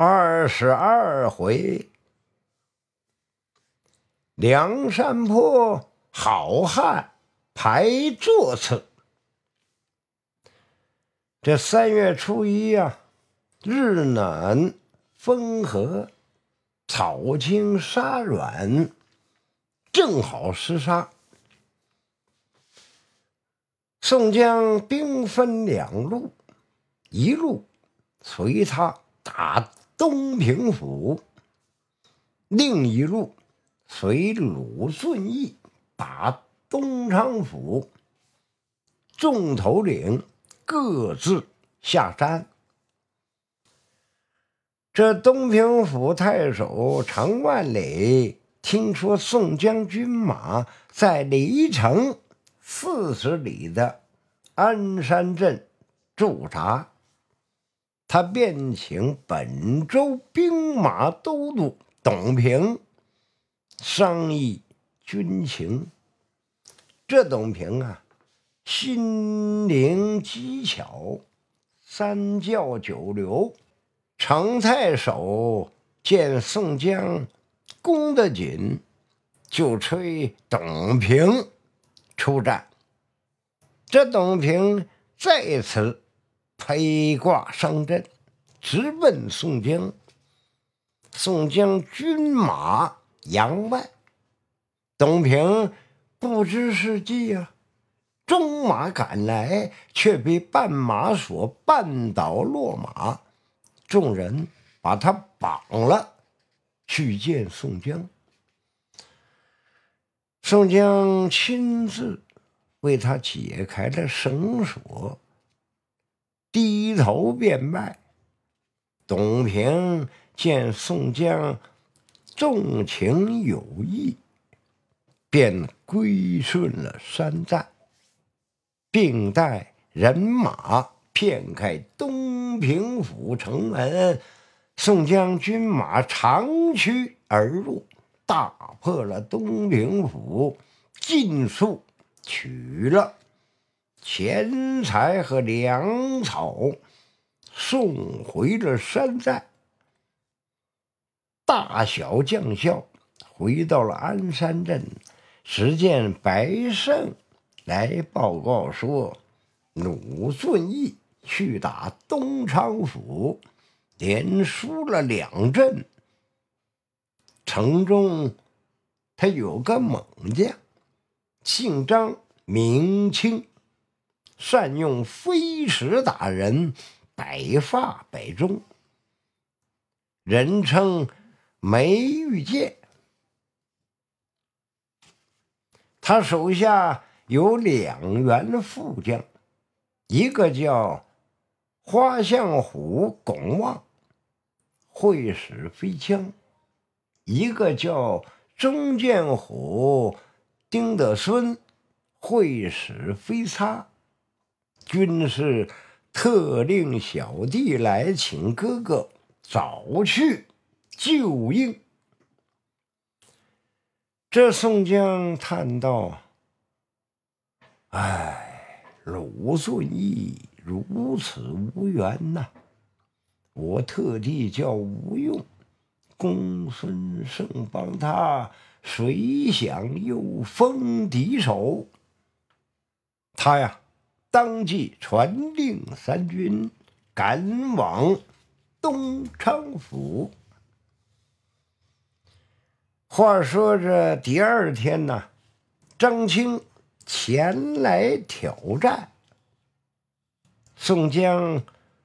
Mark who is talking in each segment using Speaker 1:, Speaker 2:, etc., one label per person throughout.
Speaker 1: 二十二回，梁山坡好汉排座次。这三月初一呀，日暖风和，草青沙软，正好厮杀。宋江兵分两路，一路随他打。东平府，另一路随鲁顺义打东昌府，众头领各自下山。这东平府太守常万里听说宋江军马在离城四十里的鞍山镇驻扎。他便请本州兵马都督董平商议军情。这董平啊，心灵机巧，三教九流。程太守见宋江攻得紧，就催董平出战。这董平再次。披挂上阵，直奔宋江。宋江军马扬外，董平不知是计啊，中马赶来，却被绊马索绊倒落马。众人把他绑了，去见宋江。宋江亲自为他解开了绳索。低头便拜。董平见宋江重情有义，便归顺了山寨，并带人马骗开东平府城门。宋江军马长驱而入，大破了东平府，尽数取了。钱财和粮草送回了山寨，大小将校回到了鞍山镇，只见白胜来报告说，鲁顺义去打东昌府，连输了两阵。城中他有个猛将，姓张，名清。善用飞石打人，百发百中，人称梅玉剑。他手下有两员副将，一个叫花象虎巩旺，会使飞枪；一个叫中剑虎丁德孙，会使飞叉。军师特令小弟来请哥哥早去救应。这宋江叹道：“哎，鲁肃义如此无缘呐！我特地叫吴用、公孙胜帮他，谁想又封敌手？他呀！”当即传令三军赶往东昌府。话说这第二天呢，张青前来挑战，宋江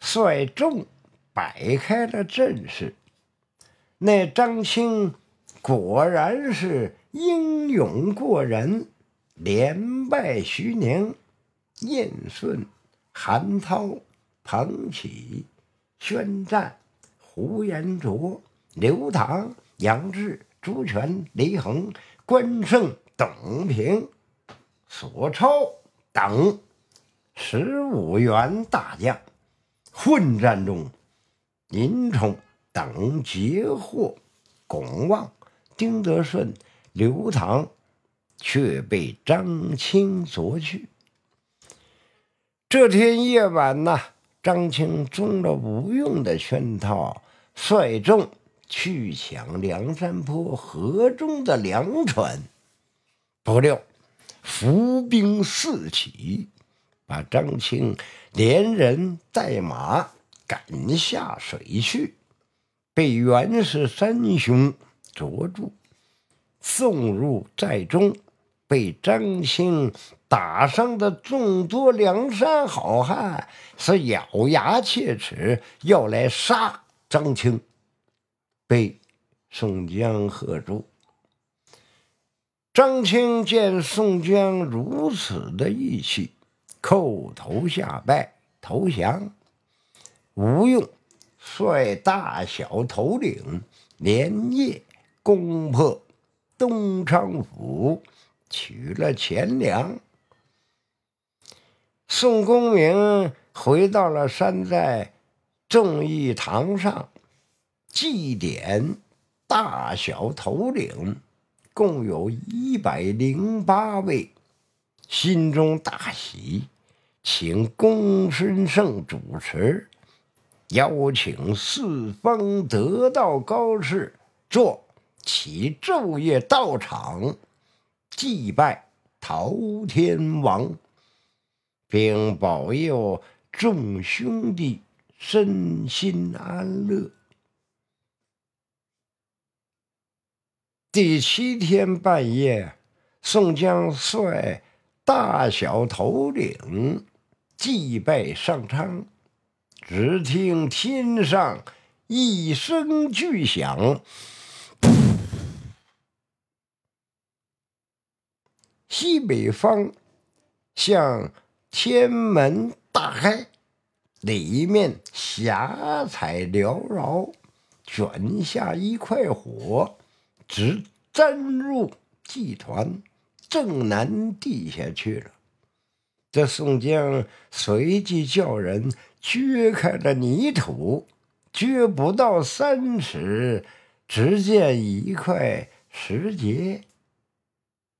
Speaker 1: 率众摆开了阵势。那张青果然是英勇过人，连败徐宁。燕顺、韩涛、彭起、宣战、胡延灼、刘唐、杨志、朱全、李恒、关胜、董平、索超等十五员大将，混战中，林冲等截获巩旺、丁德顺、刘唐，却被张青夺去。这天夜晚呐，张青中了吴用的圈套，率众去抢梁山坡河中的粮船，不料伏兵四起，把张青连人带马赶下水去，被袁氏三兄捉住，送入寨中，被张青。打伤的众多梁山好汉是咬牙切齿，要来杀张青，被宋江喝住。张青见宋江如此的义气，叩头下拜投降。吴用率大小头领连夜攻破东昌府，取了钱粮。宋公明回到了山寨众义堂上，祭奠大小头领，共有一百零八位，心中大喜，请公孙胜主持，邀请四方得道高士做起昼夜道场祭拜陶天王。并保佑众兄弟身心安乐。第七天半夜，宋江率大小头领祭拜上苍，只听天上一声巨响，西北方向。天门大开，里面霞彩缭绕，卷下一块火，直钻入祭团，正南地下去了。这宋江随即叫人掘开了泥土，掘不到三尺，只见一块石碣，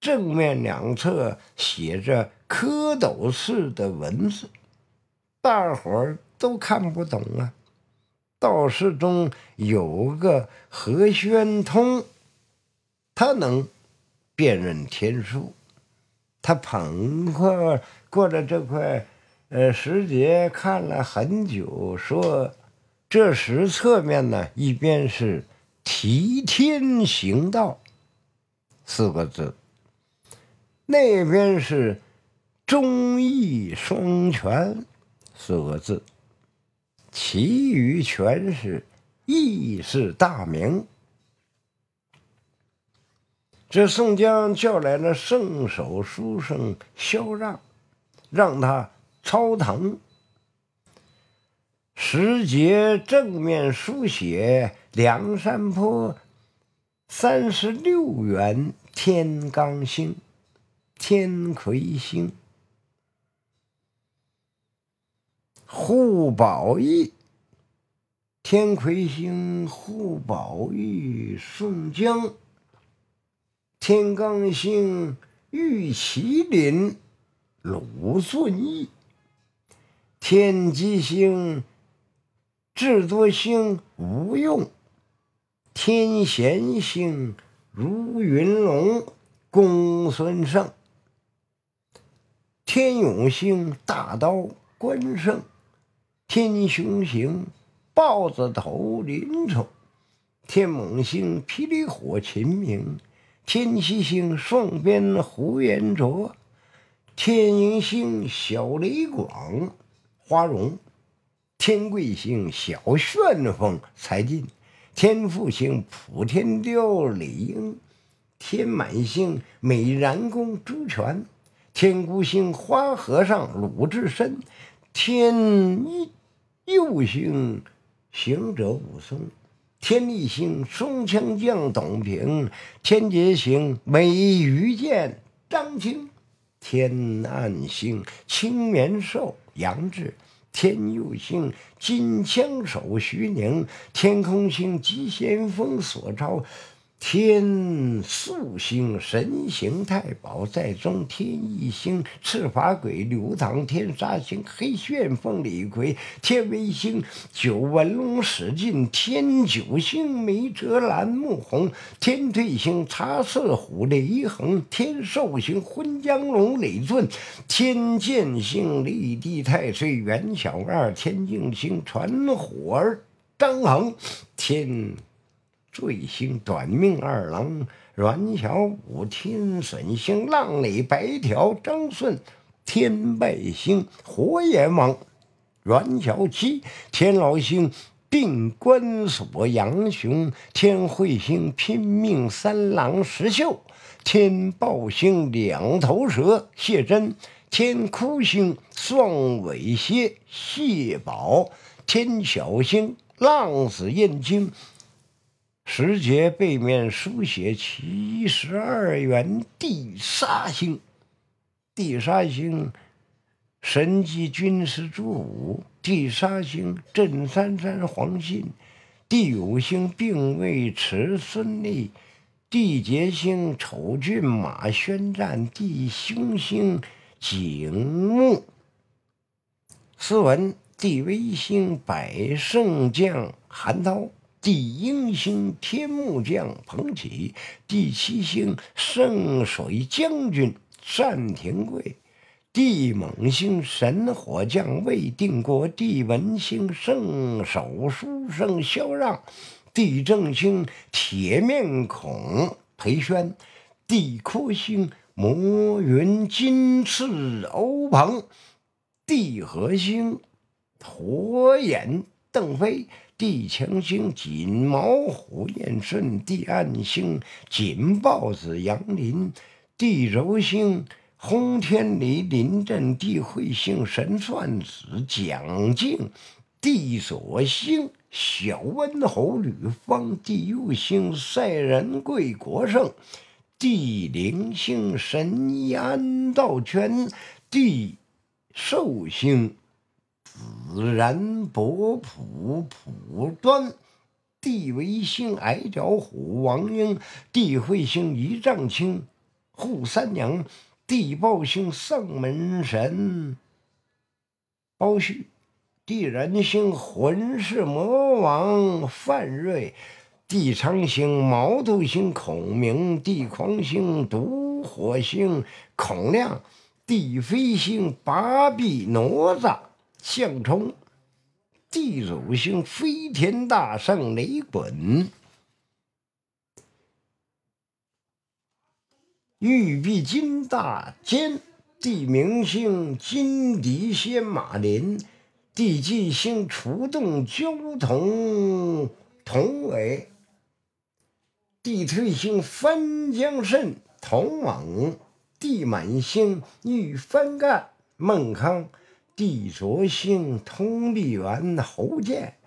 Speaker 1: 正面两侧写着。蝌蚪似的文字，大伙儿都看不懂啊。道士中有个何宣通，他能辨认天书。他捧过过了这块呃石碣，看了很久，说：“这石侧面呢，一边是‘提天行道’四个字，那边是。”忠义双全四个字，其余全是义士大名。这宋江叫来了圣手书生萧让，让他抄腾。石碣正面书写“梁山坡三十六员天罡星，天魁星。”护宝义，天魁星护宝玉宋江，天罡星玉麒麟鲁俊义，天机星智多星吴用，天贤星如云龙。公孙胜，天永星大刀关胜。天雄星豹子头林冲，天猛星霹雳火秦明，天齐星双鞭呼延灼，天鹰星小雷广花荣，天贵星小旋风柴进，天福星普天雕李应，天满星美髯公朱全，天孤星花和尚鲁智深，天一。右星行者武松，天力星双枪将董平，天劫星美鱼剑张青，天暗星青面兽杨志，天佑星金枪手徐宁，天空星急先锋索超，天宿星神行太保在中，天一星赤发鬼流淌，天杀星黑旋风李逵，天威星九纹龙史进，天九星梅泽兰木红，天退星茶色虎雷横，天寿星昏江龙李俊，天剑星立地太岁袁小二，天镜星传火儿张衡，天。坠星短命二郎阮小五，天损星浪里白条张顺，天败星火焰王阮小七，天牢星定关锁杨雄，天慧星拼命三郎石秀，天豹星两头蛇谢真，天哭星双尾蝎谢宝，天小星浪子燕京。石碣背面书写七十二元地杀星，地杀星神机军师朱武，地杀星镇三山黄信，第五星并位持孙立，地劫星丑骏马宣战，地凶星景木。斯文地威星百胜将韩涛。地鹰星天木将彭起，第七星圣水将军单廷贵，地猛星神火将魏定国，地文星圣手书生萧让，地正星铁面孔裴宣，地哭星魔云金翅欧鹏，地合星火眼邓飞。地强星锦毛虎燕顺，地暗星锦豹子杨林，地柔星轰天雷临阵，地彗星神算子蒋敬，地锁星小温侯吕方，地右星赛仁贵国胜，地灵星神医安道全，地寿星。然伯普普端，地为星矮脚虎王英，地会星一丈青扈三娘，地报星丧门神包胥，地人星浑是魔王范瑞，地长星毛头星孔明，地狂星毒火星孔亮，地飞星八臂哪吒。相冲，地主星飞天大圣雷滚，玉璧金大坚，地明星金笛仙马林，地纪星出动交通同伟，地推星翻江蜃同猛，地满星玉翻干孟康。地浊星通臂猿侯健，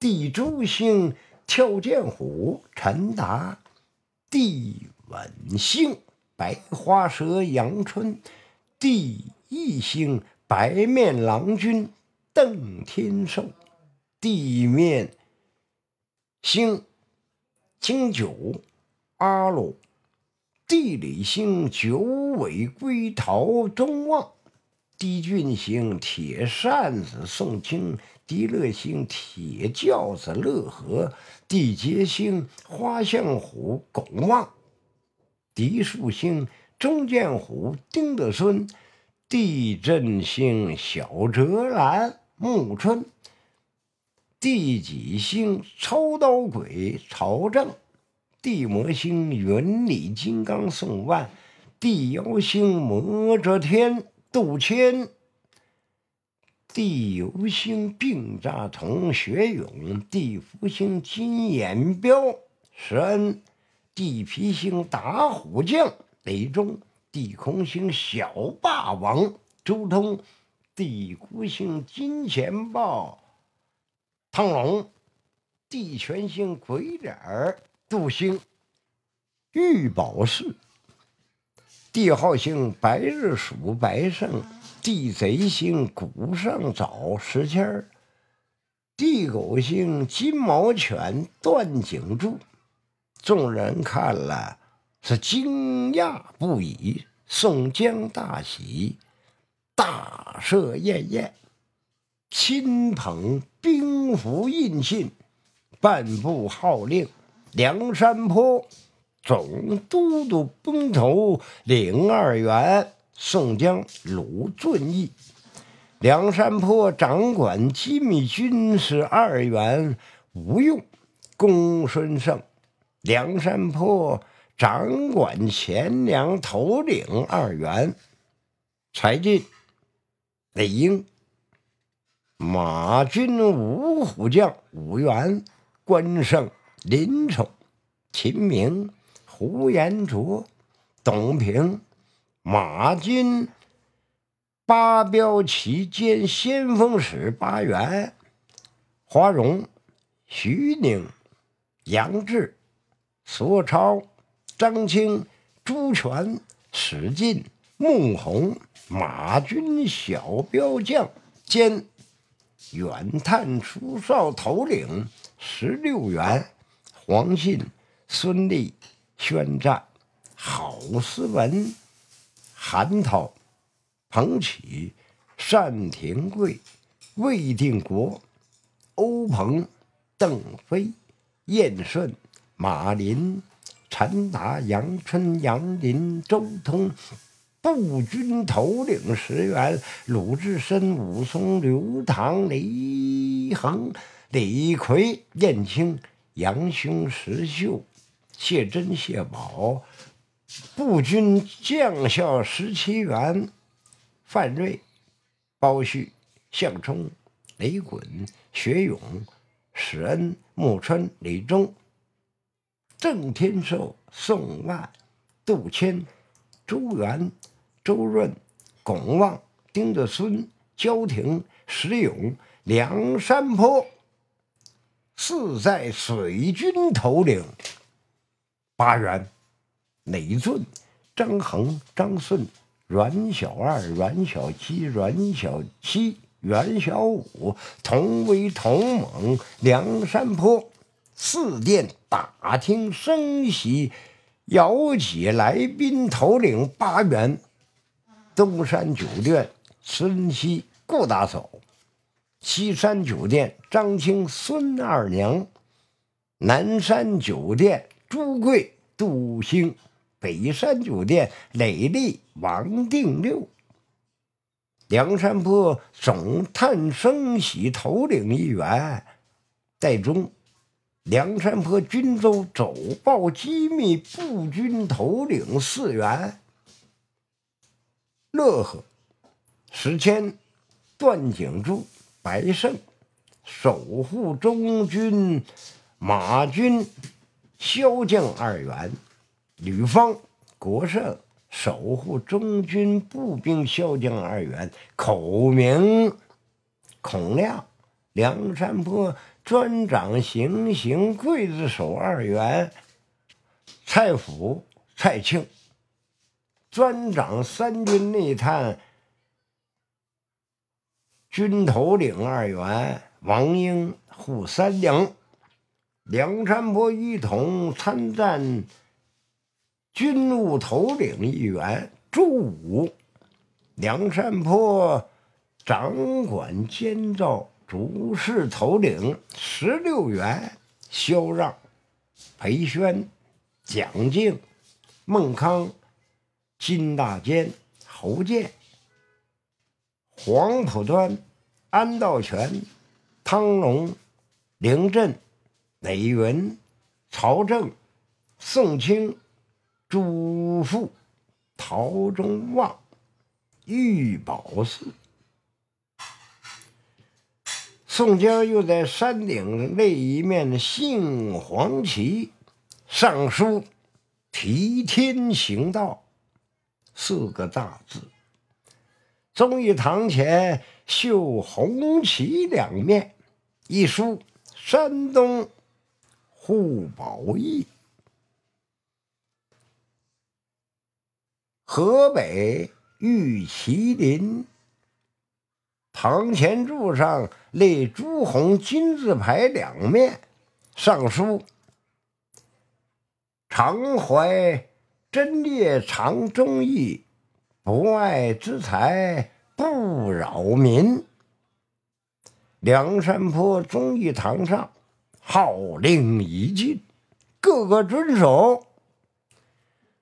Speaker 1: 地珠星跳涧虎陈达，地稳星白花蛇杨春，地义星白面郎君邓天寿，地面星金九阿鲁，地理星九尾龟桃中旺。地俊星铁扇子宋清，地乐星铁轿子乐和，地杰星花象虎巩旺，地树星钟建虎丁德孙，地震星小哲兰木春，地己星抽刀鬼曹正，地魔星云里金刚宋万，地妖星魔遮天。杜迁，地游星并扎同学勇，地福星金眼彪石恩，地皮星打虎将雷中，地空星小霸王周通，地孤星金钱豹汤龙，地权星鬼脸儿杜兴，玉宝寺。地号星白日鼠白胜，地贼星古上早石谦儿，地狗星金毛犬段景柱，众人看了是惊讶不已。宋江大喜，大赦宴宴，亲捧兵符印信，颁布号令：梁山坡总都督崩头领二员，宋江、鲁遵义；梁山坡掌管机密军事二员吴用、公孙胜；梁山坡。掌管钱粮头领二员，柴进、李应；马军五虎将五员，关胜、林冲、秦明、呼延灼、董平；马军八标旗兼先锋使八员，花荣、徐宁、杨志、索超。张清、朱全、史进、穆弘、马军小标将兼远探出哨头领十六员，黄信、孙立、宣战、郝思文、韩涛、彭启、单廷贵、魏定国、欧鹏、邓飞、燕顺、马林。陈达、杨春、杨林、周通，步军头领十员；鲁智深、武松、刘唐、李恒、李逵、燕青、杨雄、石秀、谢珍、谢宝，步军将校十七员；范瑞、包旭、项冲、雷滚、薛勇、史恩、穆春、李忠。郑天寿、宋万、杜迁、周元、周润、巩旺、丁德孙、焦廷、石勇、梁山坡四在水军头领八员，累俊、张衡、张顺、阮小二、阮小七、阮小七、阮小五，同威同猛，梁山坡。四殿打听生息，邀请来宾头领八元。东山酒店孙熙、顾大嫂；西山酒店张青、孙二娘；南山酒店朱贵、杜兴；北山酒店磊丽、王定六。梁山泊总探升喜头领一员，戴忠。梁山泊军州走报机密步军头领四员：乐呵、时迁、段景柱、白胜；守护中军马军骁将二员：吕方、国胜；守护中军步兵骁将二员：孔明、孔亮。梁山泊。专掌行刑刽子手二员，蔡府、蔡庆；专掌三军内探军头领二员，王英、扈三娘；梁山泊一同参战军务头领一员，朱武；梁山泊掌管监造。主事头领十六员：萧让、裴宣、蒋敬、孟康、金大坚、侯健、黄浦端、安道全、汤龙、凌震、雷云、曹正、宋清、朱富、陶中旺、玉宝寺。宋江又在山顶那一面杏黄旗，上书“提天行道”四个大字。忠义堂前绣红旗两面，一书“山东护宝义”，河北玉麒麟。堂前柱上立朱红金字牌两面，上书常怀真烈常忠义，不爱之财不扰民。梁山坡忠义堂上号令已尽，个个遵守。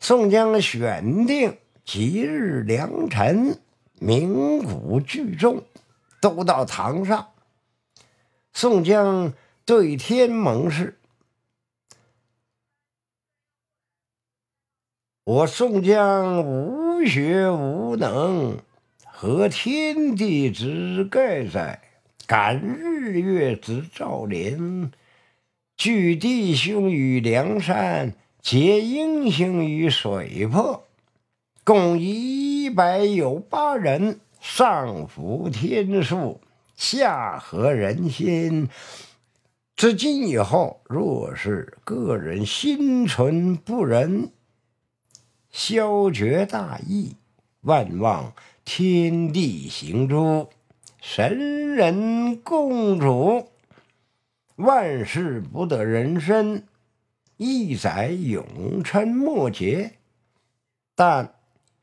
Speaker 1: 宋江选定吉日良辰，鸣鼓聚众，都到堂上。宋江对天盟誓：“我宋江无学无能，何天地之盖哉？感日月之照临，聚弟兄于梁山，结英雄于水泊，共一百有八人，上服天数。”下合人心。自今以后，若是个人心存不仁，消绝大义，万望天地行诸，神人共主，万事不得人身，一载永沉末节。但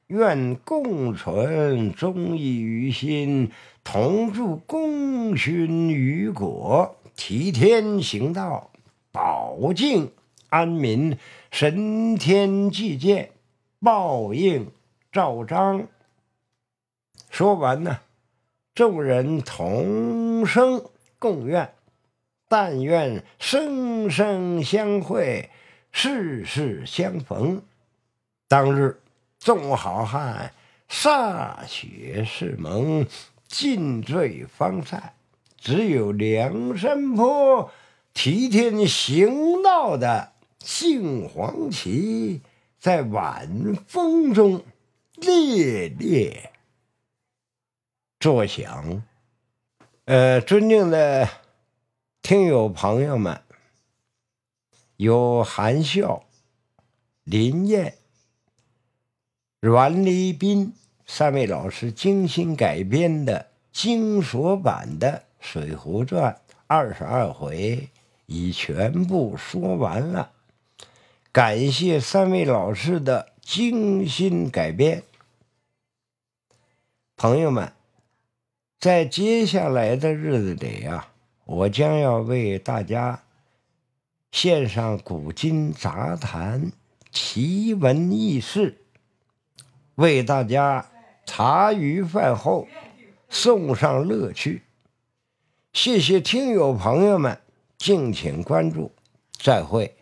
Speaker 1: 愿共存忠义于心。同祝功勋于国，替天行道，保境安民，神天祭见，报应照章。说完呢，众人同声共愿，但愿生生相会，世世相逢。当日，众好汉歃血誓盟。尽醉方散，只有梁山坡提天行道的杏黄旗在晚风中猎猎作响。呃，尊敬的听友朋友们，由韩笑、林燕、阮立斌。三位老师精心改编的精索版的《水浒传》二十二回已全部说完了，感谢三位老师的精心改编。朋友们，在接下来的日子里啊，我将要为大家献上古今杂谈、奇闻异事，为大家。茶余饭后送上乐趣，谢谢听友朋友们，敬请关注，再会。